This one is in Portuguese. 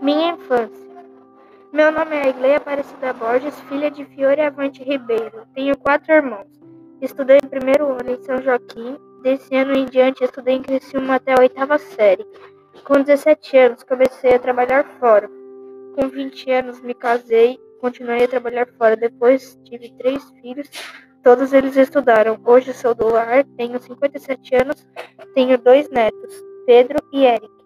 Minha infância. Meu nome é Igleia Aparecida Borges, filha de Fiore Avante Ribeiro. Tenho quatro irmãos. Estudei em primeiro ano em São Joaquim. Desse ano em diante, estudei em Criciúma até a oitava série. Com 17 anos, comecei a trabalhar fora. Com 20 anos, me casei. Continuei a trabalhar fora. Depois, tive três filhos. Todos eles estudaram. Hoje sou do lar, tenho 57 anos, tenho dois netos, Pedro e Eric.